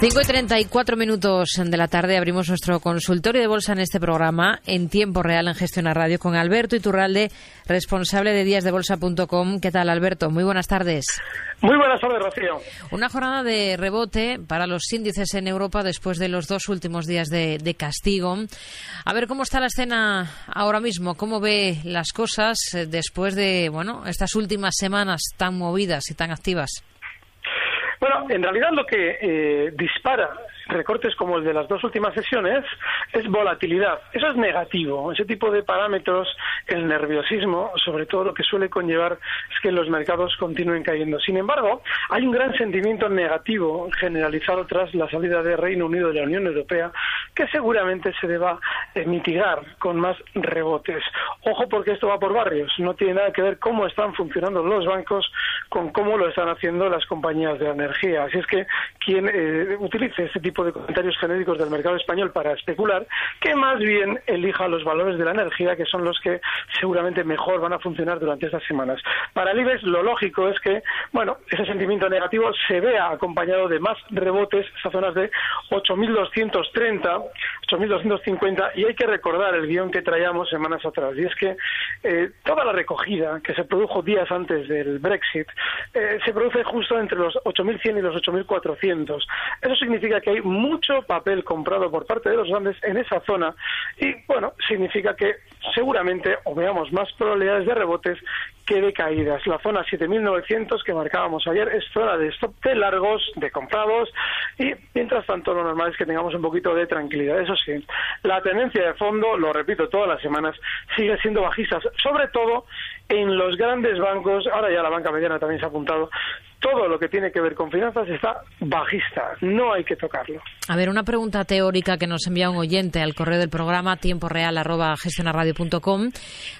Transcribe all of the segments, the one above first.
5 y 34 minutos de la tarde abrimos nuestro consultorio de bolsa en este programa en tiempo real en Gestión a Radio con Alberto Iturralde, responsable de díasdebolsa.com. ¿Qué tal, Alberto? Muy buenas tardes. Muy buenas tardes, Rocío. Una jornada de rebote para los índices en Europa después de los dos últimos días de, de castigo. A ver cómo está la escena ahora mismo, cómo ve las cosas después de bueno estas últimas semanas tan movidas y tan activas. Bueno, en realidad lo que eh, dispara recortes como el de las dos últimas sesiones es volatilidad. Eso es negativo. Ese tipo de parámetros, el nerviosismo, sobre todo lo que suele conllevar es que los mercados continúen cayendo. Sin embargo, hay un gran sentimiento negativo generalizado tras la salida de Reino Unido de la Unión Europea que seguramente se deba mitigar con más rebotes. Ojo porque esto va por barrios. No tiene nada que ver cómo están funcionando los bancos con cómo lo están haciendo las compañías de energía. Así es que quien eh, utilice este tipo de comentarios genéricos del mercado español para especular, que más bien elija los valores de la energía, que son los que seguramente mejor van a funcionar durante estas semanas. Para el IBEX lo lógico es que, bueno, ese sentimiento negativo se vea acompañado de más rebotes, esas zonas de 8.230, 8.250, y hay que recordar el guion que traíamos semanas atrás, y es que eh, toda la recogida que se produjo días antes del Brexit eh, se produce justo entre los 8.100 y los 8.400. Eso significa que hay mucho papel comprado por parte de los grandes en esa zona y, bueno, significa que seguramente o veamos más probabilidades de rebotes que de caídas. La zona 7.900 que marcábamos ayer es zona de stop de largos, de comprados y, mientras tanto, lo normal es que tengamos un poquito de tranquilidad. Eso sí, la tendencia de fondo, lo repito todas las semanas, sigue siendo bajista, sobre todo en los grandes bancos, ahora ya la banca mediana también se ha apuntado, todo lo que tiene que ver con finanzas está bajista, no hay que tocarlo. A ver, una pregunta teórica que nos envía un oyente al correo del programa tiempo real arroba gestionarradio.com.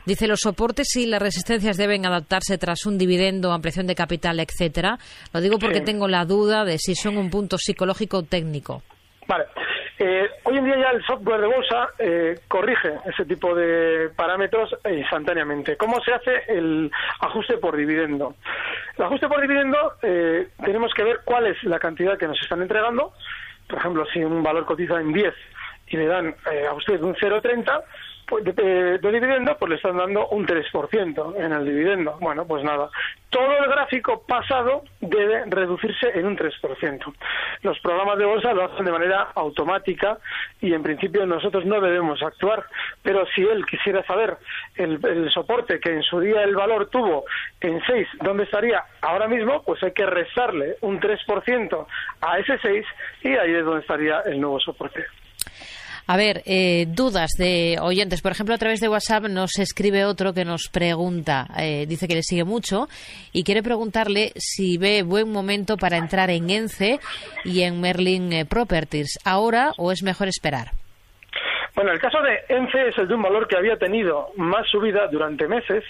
Dice, los soportes y las resistencias deben adaptarse tras un dividendo, ampliación de capital, etcétera. Lo digo porque tengo la duda de si son un punto psicológico o técnico. Vale. Eh, hoy en día ya el software de bolsa eh, corrige ese tipo de parámetros instantáneamente. ¿Cómo se hace el ajuste por dividendo? El ajuste por dividendo eh, tenemos que ver cuál es la cantidad que nos están entregando. Por ejemplo, si un valor cotiza en 10 y le dan a usted un 0,30, pues, de, dividendo, pues le están dando un 3% en el dividendo. Bueno, pues nada. Todo el gráfico pasado debe reducirse en un 3%. Los programas de bolsa lo hacen de manera automática y en principio nosotros no debemos actuar. Pero si él quisiera saber el, el soporte que en su día el valor tuvo en 6, ¿dónde estaría ahora mismo? Pues hay que restarle un 3% a ese 6 y ahí es donde estaría el nuevo soporte. A ver, eh, dudas de oyentes. Por ejemplo, a través de WhatsApp nos escribe otro que nos pregunta, eh, dice que le sigue mucho y quiere preguntarle si ve buen momento para entrar en ENCE y en Merlin eh, Properties, ahora o es mejor esperar. Bueno, el caso de ENCE es el de un valor que había tenido más subida durante meses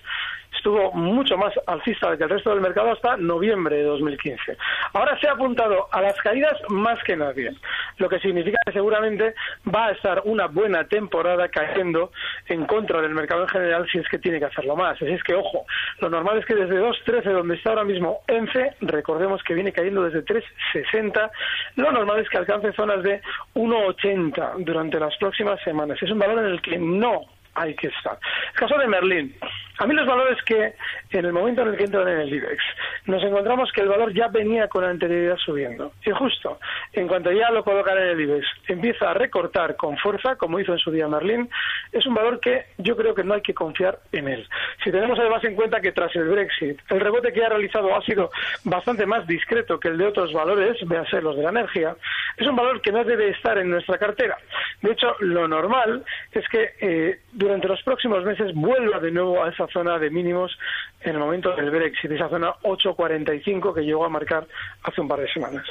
estuvo mucho más alcista que el resto del mercado hasta noviembre de 2015. Ahora se ha apuntado a las caídas más que nadie, lo que significa que seguramente va a estar una buena temporada cayendo en contra del mercado en general si es que tiene que hacerlo más. Así es que, ojo, lo normal es que desde 2.13, donde está ahora mismo ENCE, recordemos que viene cayendo desde 3.60, lo normal es que alcance zonas de 1.80 durante las próximas semanas. Es un valor en el que no hay que estar. El caso de Merlín. A mí los valores que en el momento en el que entran en el IBEX nos encontramos que el valor ya venía con anterioridad subiendo. Y justo en cuanto ya lo colocan en el IBEX empieza a recortar con fuerza, como hizo en su día Merlín, es un valor que yo creo que no hay que confiar en él. Si tenemos además en cuenta que tras el Brexit el rebote que ha realizado ha sido bastante más discreto que el de otros valores, véase los de la energía, es un valor que no debe estar en nuestra cartera. De hecho, lo normal es que eh, durante los próximos meses vuelva de nuevo a esa zona de mínimos en el momento del Brexit, esa zona 8.45 que llegó a marcar hace un par de semanas.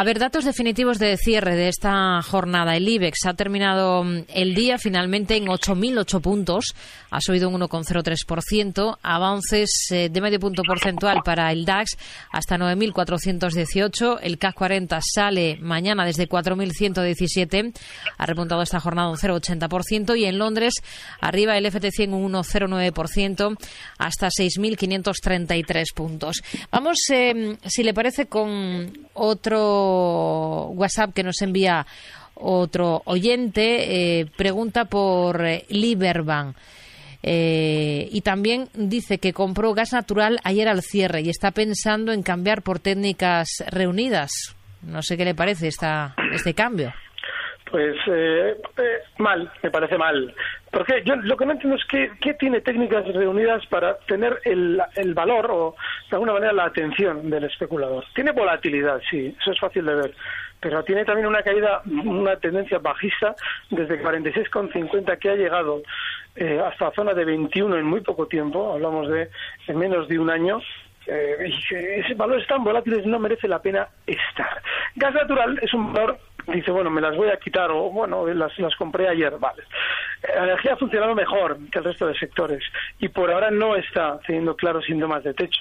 A ver, datos definitivos de cierre de esta jornada. El IBEX ha terminado mm, el día finalmente en 8.008 puntos, ha subido un 1,03%, avances eh, de medio punto porcentual para el DAX hasta 9.418, el CAC 40 sale mañana desde 4.117, ha repuntado esta jornada un 0,80% y en Londres arriba el FT100 un 1,09% hasta 6.533 puntos. Vamos, eh, si le parece, con otro WhatsApp que nos envía otro oyente, eh, pregunta por eh. Eh, y también dice que compró gas natural ayer al cierre y está pensando en cambiar por técnicas reunidas. No sé qué le parece esta, este cambio. Pues eh, eh, mal, me parece mal. Porque yo lo que no entiendo es qué, qué tiene técnicas reunidas para tener el, el, valor o de alguna manera la atención del especulador. Tiene volatilidad, sí, eso es fácil de ver, pero tiene también una caída, una tendencia bajista desde 46,50 que ha llegado eh, hasta zona de 21 en muy poco tiempo, hablamos de en menos de un año, eh, ese valor es tan volátil no merece la pena estar. Gas natural es un valor dice, bueno, me las voy a quitar o, bueno, las, las compré ayer, vale. La energía ha funcionado mejor que el resto de sectores y por ahora no está teniendo claros síntomas de techo.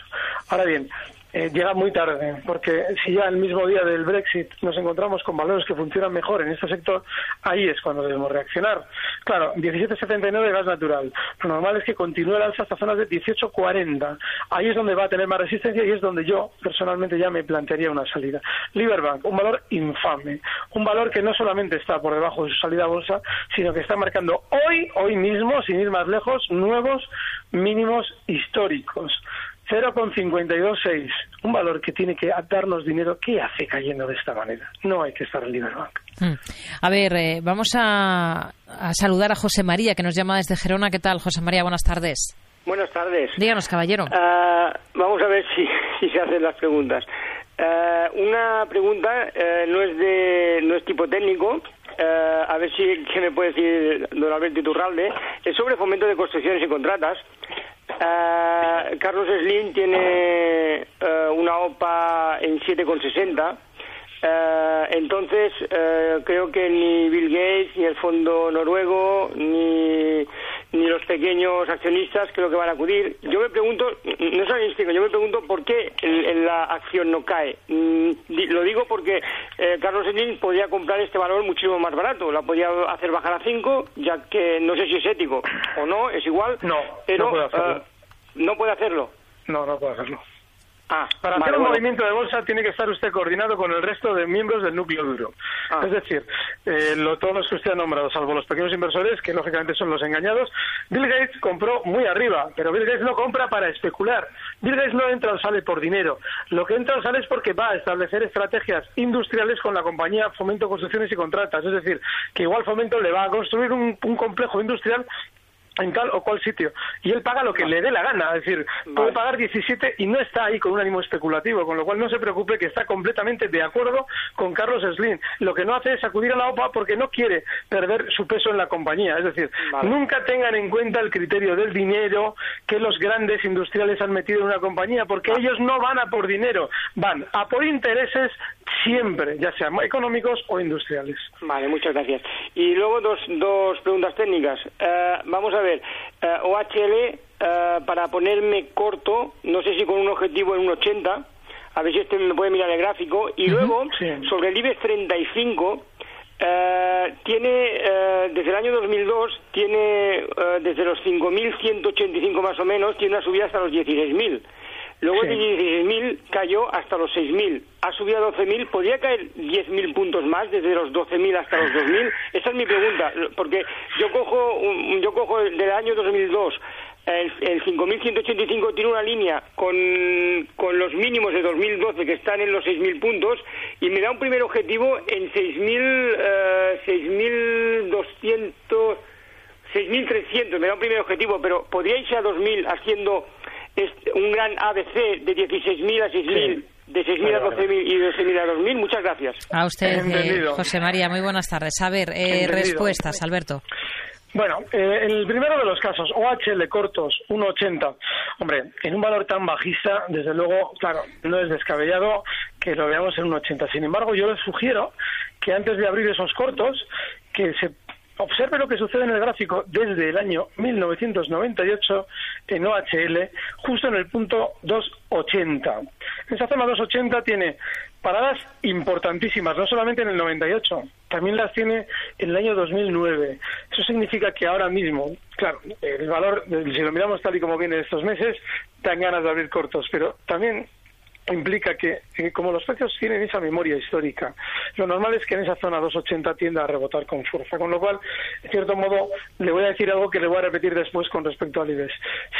Ahora bien, eh, llega muy tarde, porque si ya el mismo día del Brexit nos encontramos con valores que funcionan mejor en este sector, ahí es cuando debemos reaccionar. Claro, 17.79 gas natural. Lo normal es que continúe el alza hasta zonas de 18.40. Ahí es donde va a tener más resistencia y es donde yo personalmente ya me plantearía una salida. Liberbank, un valor infame. Un valor que no solamente está por debajo de su salida a bolsa, sino que está marcando hoy, hoy mismo, sin ir más lejos, nuevos mínimos históricos. 0,526, un valor que tiene que darnos dinero, ¿qué hace cayendo de esta manera? No hay que estar en Liberbank. Mm. A ver, eh, vamos a, saludar a José María, que nos llama desde Gerona. ¿Qué tal, José María? Buenas tardes. Buenas tardes. Díganos, caballero. Ah, vamos a ver si, se hacen las preguntas. Ah, una pregunta eh, no es de no es tipo técnico, eh, a ver si ¿qué me puede decir don Alberto Iturralde, es sobre fomento de construcciones y contratas. Uh, Carlos Slim tiene uh, una OPA en 7,60. Uh, entonces, creo que ni Bill Gates, ni el fondo noruego, ni, ni los pequeños accionistas creo que van a acudir. Yo me pregunto, no soy yo me pregunto por qué la acción no cae. Mm, lo digo porque Carlos Slim podría comprar este valor muchísimo más barato. La podría hacer bajar a 5, ya que no sé si es ético o no, es igual. No, pero, no puede hacerlo. ¿No puede hacerlo? No, no puede hacerlo. Ah, Para hacer un movimiento de bolsa tiene que estar usted coordinado con el resto de miembros del núcleo duro. Ah. Es decir, eh, todos los que usted ha nombrado, salvo los pequeños inversores, que lógicamente son los engañados, Bill Gates compró muy arriba, pero Bill Gates no compra para especular. Bill Gates no entra o sale por dinero. Lo que entra o sale es porque va a establecer estrategias industriales con la compañía Fomento Construcciones y Contratas. Es decir, que igual Fomento le va a construir un complejo industrial en tal o cual sitio. Y él paga lo que le dé la gana, es decir, puede pagar 17 y no está ahí con un ánimo especulativo, con lo cual no se preocupe que está completamente de acuerdo con Carlos Slim. Lo que no hace es acudir a la OPA porque no quiere perder su peso en la compañía. Es decir, nunca tengan en cuenta el criterio del dinero que los grandes industriales han metido en una compañía, porque ellos no van a por dinero, van a por intereses siempre, ya sean económicos o industriales. Vale, muchas gracias. Y luego dos, dos preguntas técnicas. Eh, vamos a ver, eh, OHL eh, para ponerme corto, no sé si con un objetivo en un 80, a ver si este me puede mirar el gráfico, y luego sobre el IBEX 35 eh, tiene desde el año 2002 tiene desde los 5.185 más o menos tiene una subida hasta los 16.000 luego de 16.000 cayó hasta los 6.000 ha subido a 12.000 podría caer 10.000 puntos más desde los 12.000 hasta los 2.000 esa es mi pregunta porque yo cojo yo cojo del año 2002 el, el 5.185 tiene una línea con, con, los mínimos de 2012 que están en los 6.000 puntos y me da un primer objetivo en 6.200, 6.300, me da un primer objetivo, pero podría irse a 2.000 haciendo este, un gran ABC de 16.000 a 6.000. De 6.000 a 12.000 y de 12.000 a 2.000. Muchas gracias. A usted, eh, José María. Muy buenas tardes. A ver, eh, respuestas, Alberto. Bueno, eh, el primero de los casos, OHL cortos, 1,80. Hombre, en un valor tan bajista, desde luego, claro, no es descabellado que lo veamos en un 80. Sin embargo, yo les sugiero que antes de abrir esos cortos, que se observe lo que sucede en el gráfico desde el año 1998 en OHL, justo en el punto 280. Esa zona 280 tiene paradas importantísimas, no solamente en el 98, también las tiene en el año 2009. Eso significa que ahora mismo, claro, el valor, si lo miramos tal y como viene estos meses, dan ganas de abrir cortos, pero también implica que, como los precios tienen esa memoria histórica, lo normal es que en esa zona 280 tienda a rebotar con fuerza. Con lo cual, en cierto modo, le voy a decir algo que le voy a repetir después con respecto al IBEX.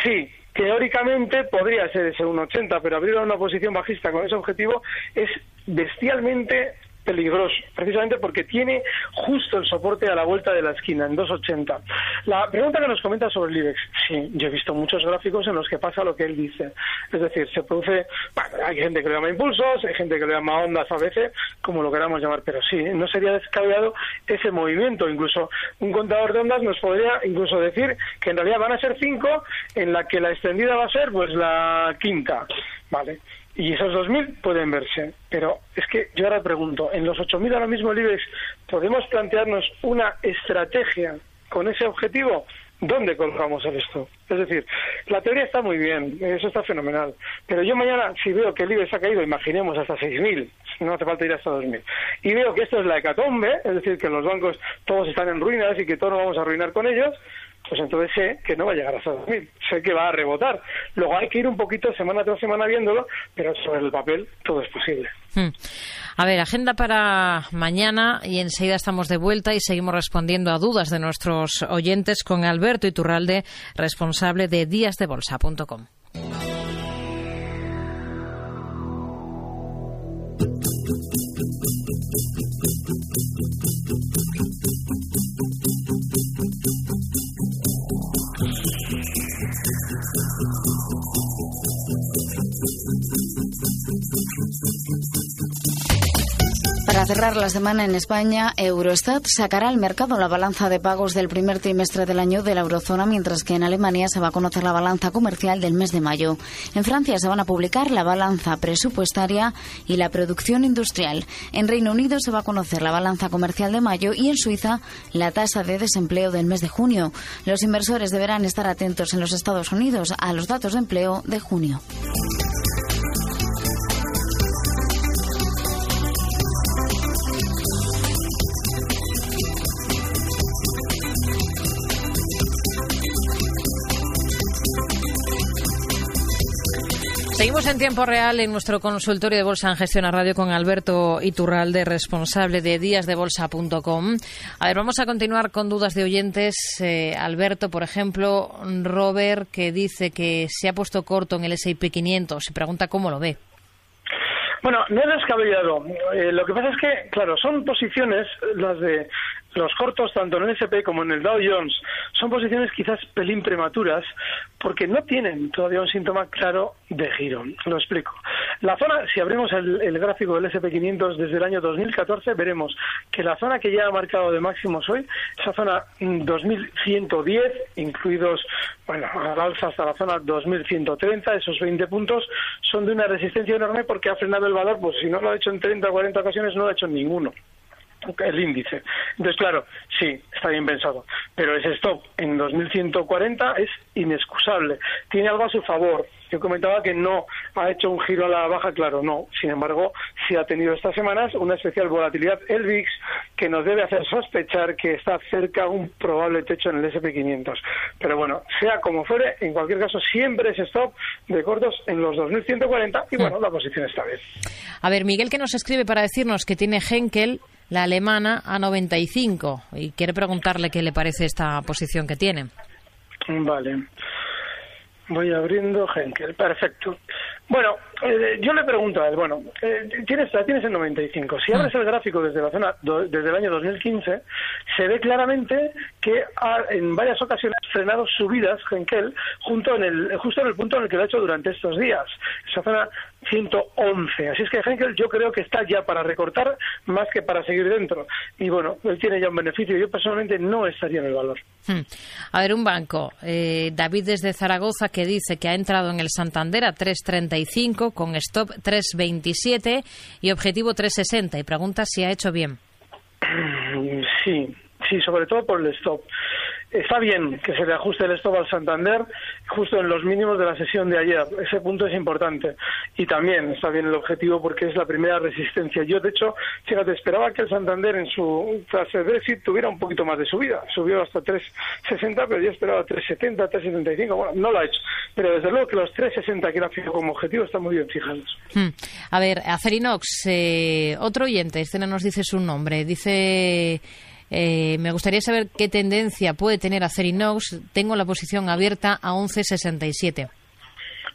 Sí, teóricamente podría ser ese 1,80, pero abrir una posición bajista con ese objetivo es bestialmente peligroso, precisamente porque tiene justo el soporte a la vuelta de la esquina, en 2,80. La pregunta que nos comenta sobre el IBEX, sí, yo he visto muchos gráficos en los que pasa lo que él dice. Es decir, se produce, bueno, hay gente que lo llama impulsos, hay gente que lo llama ondas a veces, como lo queramos llamar, pero sí, no sería descabellado ese movimiento. Incluso un contador de ondas nos podría incluso decir que en realidad van a ser cinco, en la que la extendida va a ser pues la quinta. Vale. Y esos 2.000 pueden verse. Pero es que yo ahora pregunto, en los 8.000 ahora mismo libres, ¿podemos plantearnos una estrategia con ese objetivo? ¿Dónde colgamos el esto? Es decir, la teoría está muy bien, eso está fenomenal. Pero yo mañana, si veo que el IBEX ha caído, imaginemos hasta 6.000, no hace falta ir hasta 2.000, y veo que esto es la hecatombe, es decir, que los bancos todos están en ruinas y que todos nos vamos a arruinar con ellos, pues entonces sé que no va a llegar hasta 2000, sé que va a rebotar. Luego hay que ir un poquito semana tras semana viéndolo, pero sobre el papel todo es posible. Hmm. A ver, agenda para mañana y enseguida estamos de vuelta y seguimos respondiendo a dudas de nuestros oyentes con Alberto Iturralde, responsable de díasdebolsa.com. cerrar la semana en España, Eurostat sacará al mercado la balanza de pagos del primer trimestre del año de la eurozona, mientras que en Alemania se va a conocer la balanza comercial del mes de mayo. En Francia se van a publicar la balanza presupuestaria y la producción industrial. En Reino Unido se va a conocer la balanza comercial de mayo y en Suiza la tasa de desempleo del mes de junio. Los inversores deberán estar atentos en los Estados Unidos a los datos de empleo de junio. En tiempo real en nuestro consultorio de Bolsa en Gestión a Radio con Alberto Iturralde, responsable de díasdebolsa.com. A ver, vamos a continuar con dudas de oyentes. Eh, Alberto, por ejemplo, Robert, que dice que se ha puesto corto en el S&P 500, se pregunta cómo lo ve. Bueno, no es descabellado. Eh, lo que pasa es que, claro, son posiciones las de los cortos, tanto en el SP como en el Dow Jones, son posiciones quizás pelín prematuras porque no tienen todavía un síntoma claro de giro. Lo explico. La zona, si abrimos el, gráfico del SP500 desde el año 2014, veremos que la zona que ya ha marcado de máximos hoy, esa zona 2110, incluidos, bueno, al alza hasta la zona 2130, esos 20 puntos, son de una resistencia enorme porque ha frenado el valor, pues si no lo ha hecho en 30 o 40 ocasiones, no lo ha hecho en ninguno. El índice. Entonces, claro, sí, está bien pensado, pero ese stop en 2140 es inexcusable. Tiene algo a su favor. Yo comentaba que no ha hecho un giro a la baja, claro, no. Sin embargo, sí ha tenido estas semanas una especial volatilidad el VIX que nos debe hacer sospechar que está cerca un probable techo en el SP500. Pero bueno, sea como fuere, en cualquier caso, siempre es stop de cortos en los 2140 y bueno, la posición está bien. A ver, Miguel, que nos escribe para decirnos que tiene Henkel la alemana a 95 y quiere preguntarle qué le parece esta posición que tiene. Vale. Voy abriendo Henkel, perfecto. Bueno, eh, yo le pregunto a él, bueno, eh, tienes, la tienes en 95. Si abres el gráfico desde la zona, desde el año 2015, se ve claramente que ha en varias ocasiones frenado subidas Henkel junto en el, justo en el punto en el que lo ha hecho durante estos días. Esa zona 111. Así es que Henkel yo creo que está ya para recortar más que para seguir dentro. Y bueno, él tiene ya un beneficio. Yo personalmente no estaría en el valor. Hmm. A ver, un banco. Eh, David desde Zaragoza que dice que ha entrado en el Santander a 3.35 con stop 3.27 y objetivo 3.60 y pregunta si ha hecho bien. Sí, sí, sobre todo por el stop. Está bien que se le ajuste el stop al Santander justo en los mínimos de la sesión de ayer. Ese punto es importante. Y también está bien el objetivo porque es la primera resistencia. Yo, de hecho, fíjate, esperaba que el Santander en su fase de Brexit tuviera un poquito más de subida. Subió hasta 3,60, pero yo esperaba 3,70, 3,75. Bueno, no lo ha hecho. Pero desde luego que los 3,60 que era fijo como objetivo están muy bien fijados. Hmm. A ver, Acerinox, eh, otro oyente, este no nos dice su nombre. Dice eh, me gustaría saber qué tendencia puede tener Acerinox. Tengo la posición abierta a 11.67.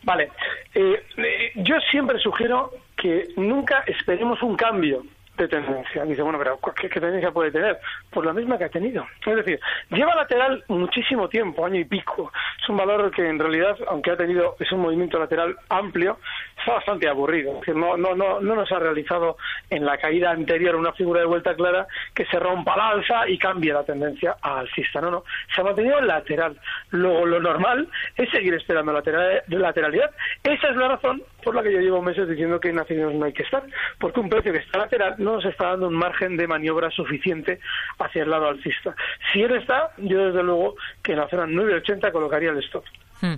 Vale. Eh, eh, yo siempre sugiero que nunca esperemos un cambio de tendencia. Dice, bueno, pero ¿qué, tendencia puede tener? Pues la misma que ha tenido. Es decir, lleva lateral muchísimo tiempo, año y pico. Es un valor que en realidad, aunque ha tenido, es un movimiento lateral amplio, bastante aburrido. No, no, no, no nos ha realizado en la caída anterior una figura de vuelta clara que se rompa la alza y cambie la tendencia a alcista. No, no. Se ha mantenido lateral. Luego, lo normal es seguir esperando lateral, lateralidad. Esa es la razón por la que yo llevo meses diciendo que en Naciones no hay que estar. Porque un precio que está lateral no nos está dando un margen de maniobra suficiente hacia el lado alcista. Si él está, yo desde luego que en la zona 9.80 colocaría el stop. Hmm.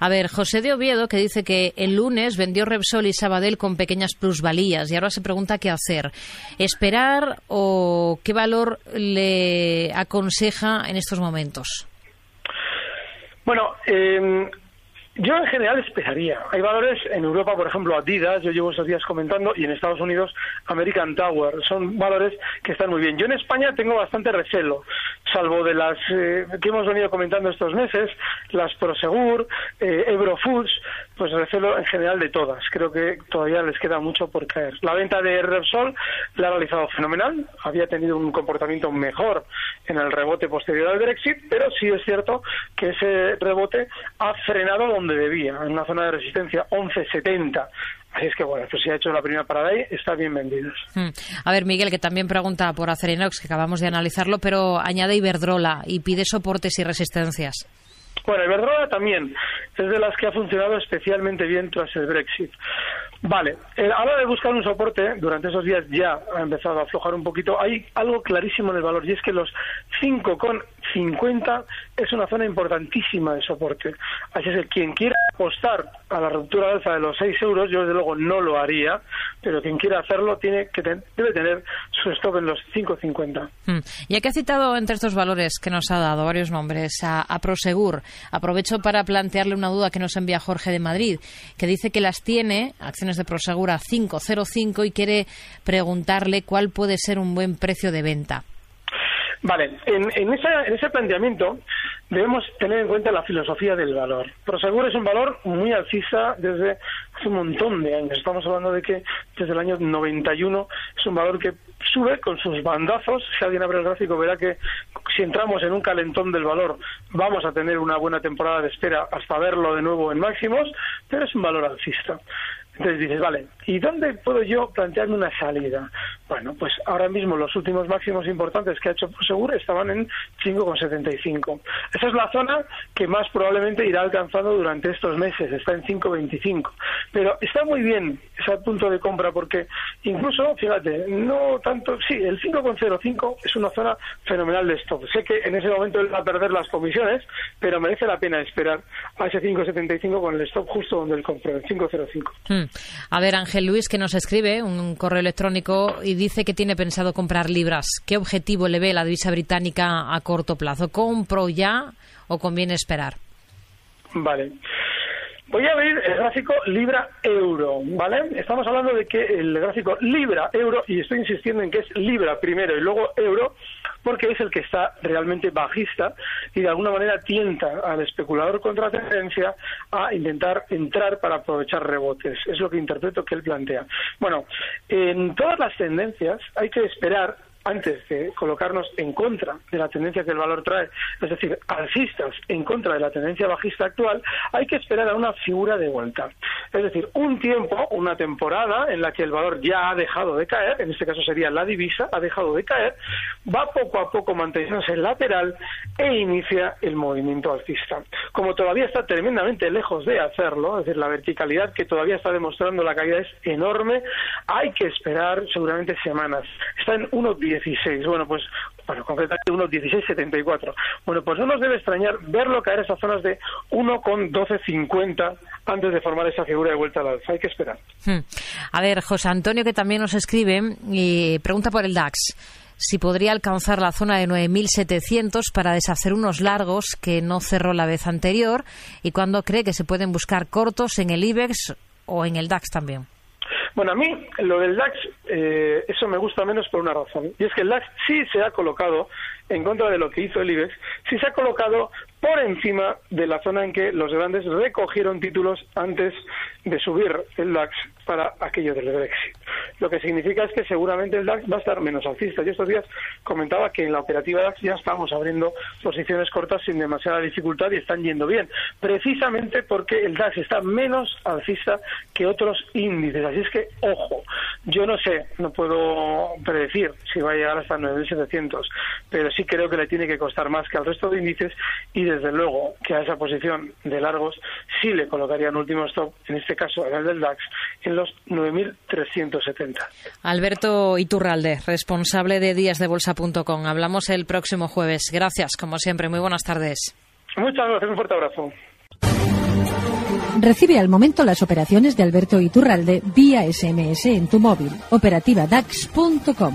A ver, José de Oviedo, que dice que el lunes vendió Repsol y Sabadell con pequeñas plusvalías y ahora se pregunta qué hacer. ¿Esperar o qué valor le aconseja en estos momentos? Bueno, eh, yo en general esperaría. Hay valores en Europa, por ejemplo, Adidas, yo llevo esos días comentando, y en Estados Unidos American Tower. Son valores que están muy bien. Yo en España tengo bastante recelo, salvo de las eh, que hemos venido comentando estos meses, las Prosegur, eh, Eurofoods, pues recelo en general de todas. Creo que todavía les queda mucho por caer. La venta de Repsol la ha realizado fenomenal, había tenido un comportamiento mejor en el rebote posterior al Brexit, pero sí es cierto que ese rebote ha frenado donde debía, en una zona de resistencia 11.70. Así es que bueno, pues si ha hecho la primera parada ahí, está bien vendidos. Hmm. A ver, Miguel, que también pregunta por Acerinox, que acabamos de analizarlo, pero añade Iberdrola y pide soportes y resistencias. Bueno, Iberdrola también es de las que ha funcionado especialmente bien tras el Brexit. Vale, eh, a la hora de buscar un soporte, durante esos días ya ha empezado a aflojar un poquito. Hay algo clarísimo en el valor y es que los 5,50 es una zona importantísima de soporte. Así es que quien quiera apostar a la ruptura alza de los 6 euros, yo desde luego no lo haría, pero quien quiera hacerlo tiene que debe tener su stop en los 5,50. Hmm. Ya que ha citado entre estos valores que nos ha dado varios nombres a, a Prosegur, aprovecho para plantearle una duda que nos envía Jorge de Madrid, que dice que las tiene, acciones de Prosegura 505, y quiere preguntarle cuál puede ser un buen precio de venta. Vale, en, en, en ese planteamiento debemos tener en cuenta la filosofía del valor. Prosegur es un valor muy alcista desde hace un montón de años. Estamos hablando de que desde el año 91 es un valor que sube con sus bandazos. Si alguien abre el gráfico verá que si entramos en un calentón del valor vamos a tener una buena temporada de espera hasta verlo de nuevo en máximos, pero es un valor alcista. Entonces dices, vale, ¿y dónde puedo yo plantearme una salida? Bueno, pues ahora mismo los últimos máximos importantes que ha hecho Prosegur estaban en 5,75. Esa es la zona que más probablemente irá alcanzando durante estos meses, está en 5,25. Pero está muy bien ese punto de compra porque incluso, fíjate, no tanto, sí, el 5,05 es una zona fenomenal de stop. Sé que en ese momento él va a perder las comisiones, pero merece la pena esperar a ese 5,75 con el stop justo donde él compró, el 5,05. Hmm. A ver, Ángel Luis, que nos escribe un correo electrónico y dice que tiene pensado comprar libras. ¿Qué objetivo le ve la divisa británica a corto plazo? ¿Compro ya o conviene esperar? Vale. Voy a abrir el gráfico libra-euro, ¿vale? Estamos hablando de que el gráfico libra-euro, y estoy insistiendo en que es libra primero y luego euro, porque es el que está realmente bajista y de alguna manera tienta al especulador contra tendencia a intentar entrar para aprovechar rebotes. Es lo que interpreto que él plantea. Bueno, en todas las tendencias hay que esperar antes de colocarnos en contra de la tendencia que el valor trae, es decir, alcistas en contra de la tendencia bajista actual, hay que esperar a una figura de vuelta. Es decir, un tiempo, una temporada en la que el valor ya ha dejado de caer, en este caso sería la divisa, ha dejado de caer, va poco a poco manteniéndose en lateral e inicia el movimiento alcista. Como todavía está tremendamente lejos de hacerlo, es decir, la verticalidad que todavía está demostrando la caída es enorme, hay que esperar seguramente semanas. Está en 1.10 16. Bueno, pues, bueno, concretamente unos 16,74. Bueno, pues no nos debe extrañar verlo caer a esas zonas de 1,1250 antes de formar esa figura de vuelta al alza. Hay que esperar. Hmm. A ver, José Antonio, que también nos escribe y pregunta por el DAX si podría alcanzar la zona de 9.700 para deshacer unos largos que no cerró la vez anterior y cuándo cree que se pueden buscar cortos en el IBEX o en el DAX también. Bueno, a mí lo del DAX, eh, eso me gusta menos por una razón. Y es que el DAX sí se ha colocado, en contra de lo que hizo el IBEX, sí se ha colocado por encima de la zona en que los grandes recogieron títulos antes de subir el DAX para aquello del Brexit. Lo que significa es que seguramente el DAX va a estar menos alcista. Yo estos días comentaba que en la operativa DAX ya estamos abriendo posiciones cortas sin demasiada dificultad y están yendo bien, precisamente porque el DAX está menos alcista que otros índices. Así es que, ojo, yo no sé, no puedo predecir si va a llegar hasta 9.700, pero sí creo que le tiene que costar más que al resto de índices y desde luego que a esa posición de largos sí le colocaría un último stop, en este caso en el del DAX, en los 9.370. Alberto Iturralde, responsable de díasdebolsa.com. Hablamos el próximo jueves. Gracias, como siempre. Muy buenas tardes. Muchas gracias. Un fuerte abrazo. Recibe al momento las operaciones de Alberto Iturralde vía SMS en tu móvil. Operativa DAX.com.